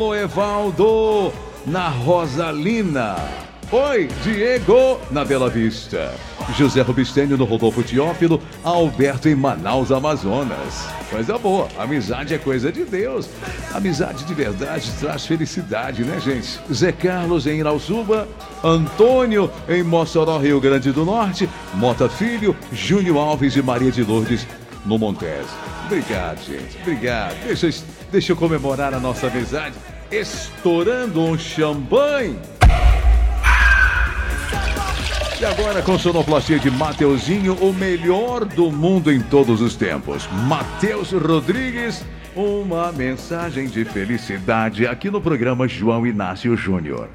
O Evaldo na Rosalina. Oi, Diego na Bela Vista. José Rubistênio no Rodolfo Teófilo, Alberto em Manaus, Amazonas. Coisa boa, amizade é coisa de Deus. Amizade de verdade traz felicidade, né, gente? Zé Carlos em Irauçuba, Antônio em Mossoró, Rio Grande do Norte, Mota Filho, Júnior Alves e Maria de Lourdes no Montes. Obrigado, gente. Obrigado. Deixa, deixa eu comemorar a nossa amizade estourando um champanhe. E agora com sonoplastia de Mateuzinho, o melhor do mundo em todos os tempos. Matheus Rodrigues, uma mensagem de felicidade aqui no programa João Inácio Júnior.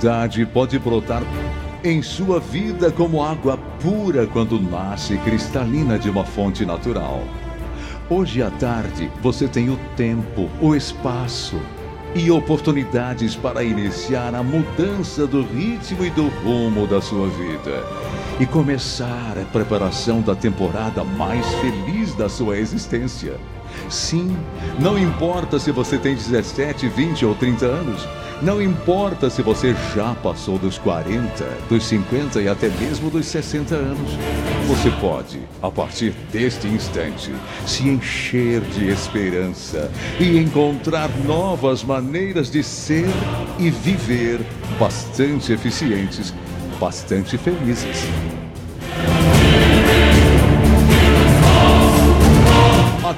Felicidade pode brotar em sua vida como água pura quando nasce cristalina de uma fonte natural. Hoje à tarde você tem o tempo, o espaço e oportunidades para iniciar a mudança do ritmo e do rumo da sua vida e começar a preparação da temporada mais feliz da sua existência. Sim, não importa se você tem 17, 20 ou 30 anos. Não importa se você já passou dos 40, dos 50 e até mesmo dos 60 anos. Você pode, a partir deste instante, se encher de esperança e encontrar novas maneiras de ser e viver bastante eficientes, bastante felizes.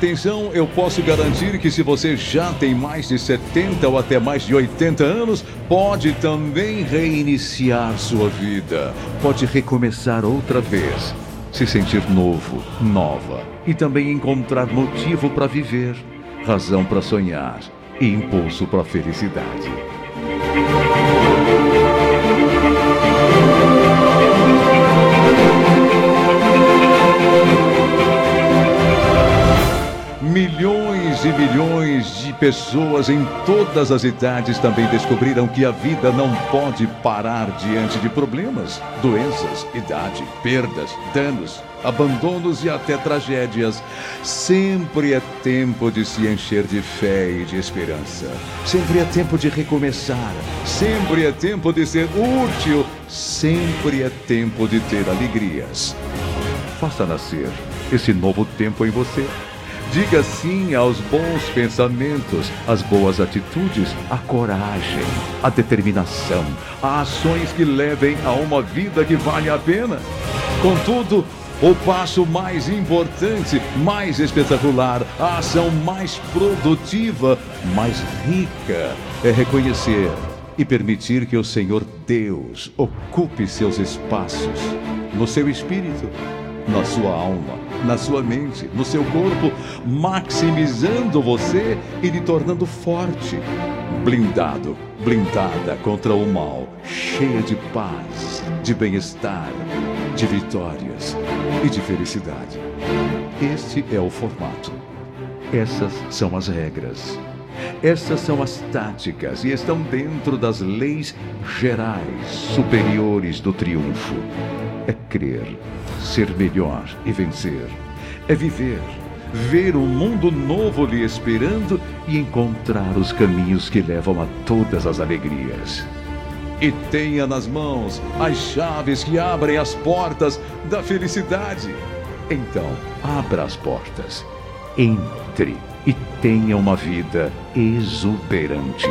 Atenção, eu posso garantir que se você já tem mais de 70 ou até mais de 80 anos, pode também reiniciar sua vida. Pode recomeçar outra vez. Se sentir novo, nova. E também encontrar motivo para viver, razão para sonhar e impulso para felicidade. Pessoas em todas as idades também descobriram que a vida não pode parar diante de problemas, doenças, idade, perdas, danos, abandonos e até tragédias. Sempre é tempo de se encher de fé e de esperança. Sempre é tempo de recomeçar. Sempre é tempo de ser útil. Sempre é tempo de ter alegrias. Faça nascer esse novo tempo em você. Diga sim aos bons pensamentos, às boas atitudes, à coragem, à determinação, a ações que levem a uma vida que vale a pena. Contudo, o passo mais importante, mais espetacular, a ação mais produtiva, mais rica, é reconhecer e permitir que o Senhor Deus ocupe seus espaços no seu espírito, na sua alma na sua mente, no seu corpo, maximizando você e lhe tornando forte, blindado, blindada contra o mal, cheia de paz, de bem-estar, de vitórias e de felicidade. Este é o formato. Essas são as regras. Essas são as táticas e estão dentro das leis gerais superiores do triunfo. É crer ser melhor e vencer. É viver, ver um mundo novo lhe esperando e encontrar os caminhos que levam a todas as alegrias. E tenha nas mãos as chaves que abrem as portas da felicidade. Então, abra as portas, entre e tenha uma vida exuberante.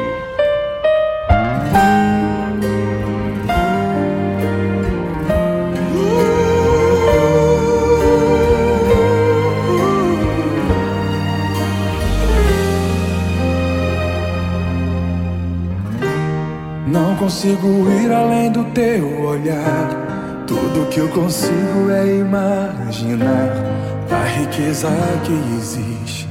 consigo ir além do teu olhar. Tudo que eu consigo é imaginar a riqueza que existe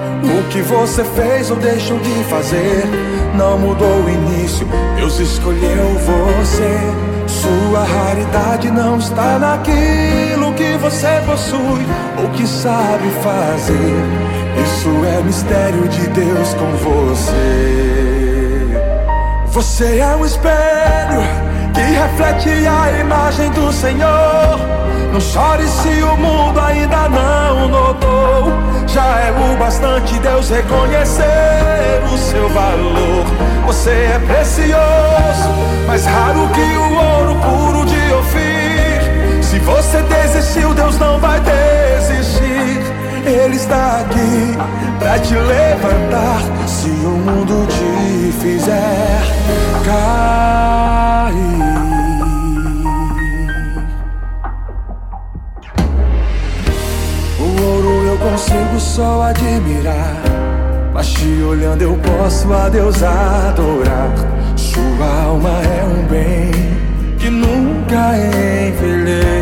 O que você fez ou deixou de fazer não mudou o início. Deus escolheu você. Sua raridade não está naquilo que você possui ou que sabe fazer. Isso é mistério de Deus com você. Você é um espelho que reflete a imagem do Senhor. Não chore se o mundo ainda não notou. Já é o bastante Deus reconhecer o seu valor. Você é precioso, mais raro que o ouro puro de Ofir. Se você desistiu, Deus não vai desistir. Ele está aqui pra te levantar. Se o mundo te fizer cair. consigo só admirar. Mas te olhando eu posso a Deus adorar. Sua alma é um bem que nunca envelhecerá.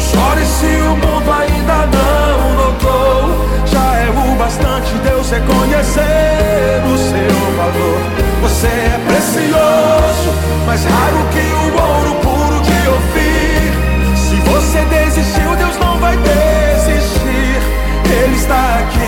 chore se o mundo ainda não notou. Já é o bastante Deus reconhecer o seu valor. Você é precioso, mais raro que o ouro puro de Ofir. Se você desistiu, Deus não vai desistir. Ele está aqui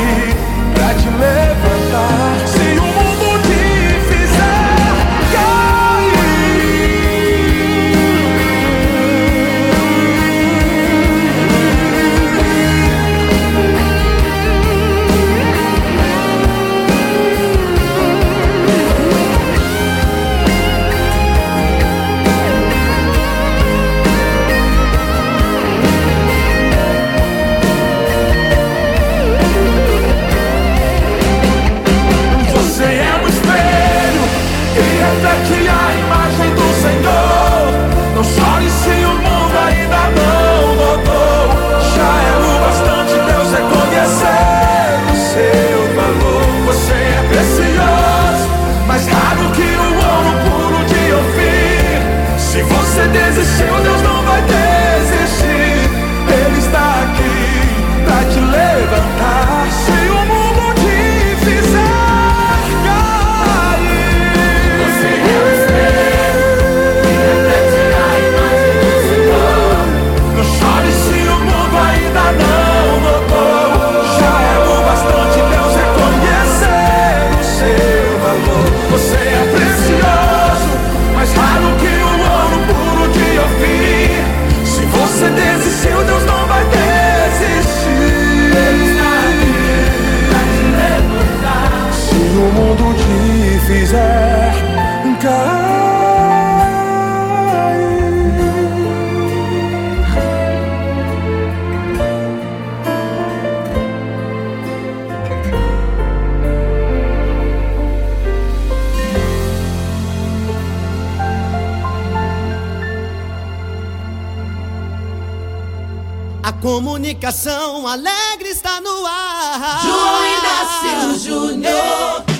A comunicação alegre está no ar. Inácio Júnior.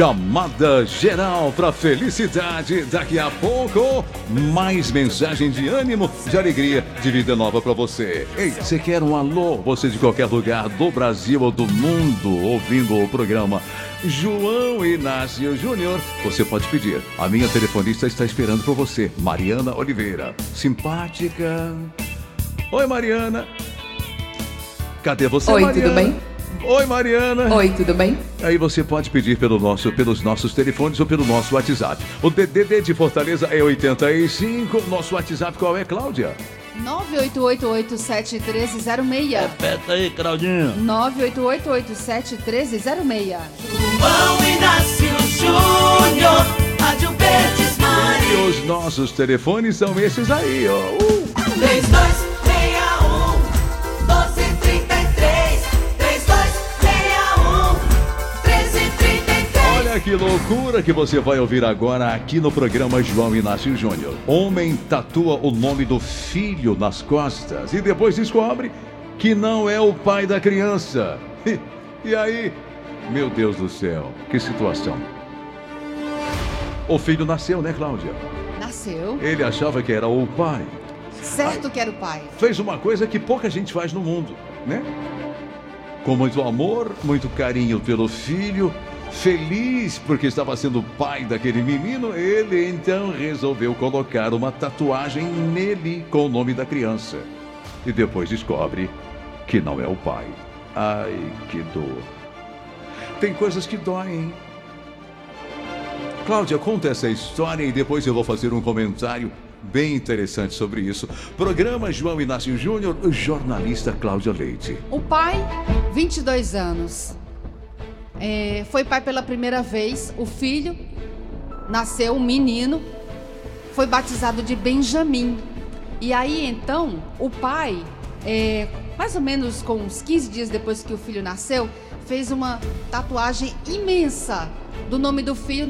Chamada geral para felicidade. Daqui a pouco, mais mensagem de ânimo, de alegria, de vida nova para você. Ei, você quer um alô? Você de qualquer lugar do Brasil ou do mundo ouvindo o programa João Inácio Júnior, você pode pedir. A minha telefonista está esperando por você, Mariana Oliveira. Simpática. Oi, Mariana. Cadê você, Oi, Mariana? tudo bem? Oi, Mariana. Oi, tudo bem? Aí você pode pedir pelo nosso, pelos nossos telefones ou pelo nosso WhatsApp. O DDD de Fortaleza é 85. Nosso WhatsApp qual é, Cláudia? 988871306. Repeta aí, Claudinho. 988871306. João Inácio Júnior, Rádio Verdes E Maria. os nossos telefones são esses aí, ó. Uh. 3261 1333. Olha que loucura que você vai ouvir agora aqui no programa João Inácio Júnior. Homem tatua o nome do filho nas costas e depois descobre que não é o pai da criança. E aí, meu Deus do céu, que situação. O filho nasceu, né, Cláudia? Nasceu. Ele achava que era o pai. Certo que era o pai. Fez uma coisa que pouca gente faz no mundo, né? Com muito amor, muito carinho pelo filho, feliz porque estava sendo pai daquele menino, ele então resolveu colocar uma tatuagem nele com o nome da criança. E depois descobre que não é o pai. Ai, que dor. Tem coisas que doem. Cláudia, conta essa história e depois eu vou fazer um comentário bem interessante sobre isso. Programa João Inácio Júnior, jornalista Cláudia Leite. O pai, 22 anos. É, foi pai pela primeira vez. O filho nasceu um menino. Foi batizado de Benjamin. E aí então, o pai, é, mais ou menos com uns 15 dias depois que o filho nasceu, fez uma tatuagem imensa do nome do filho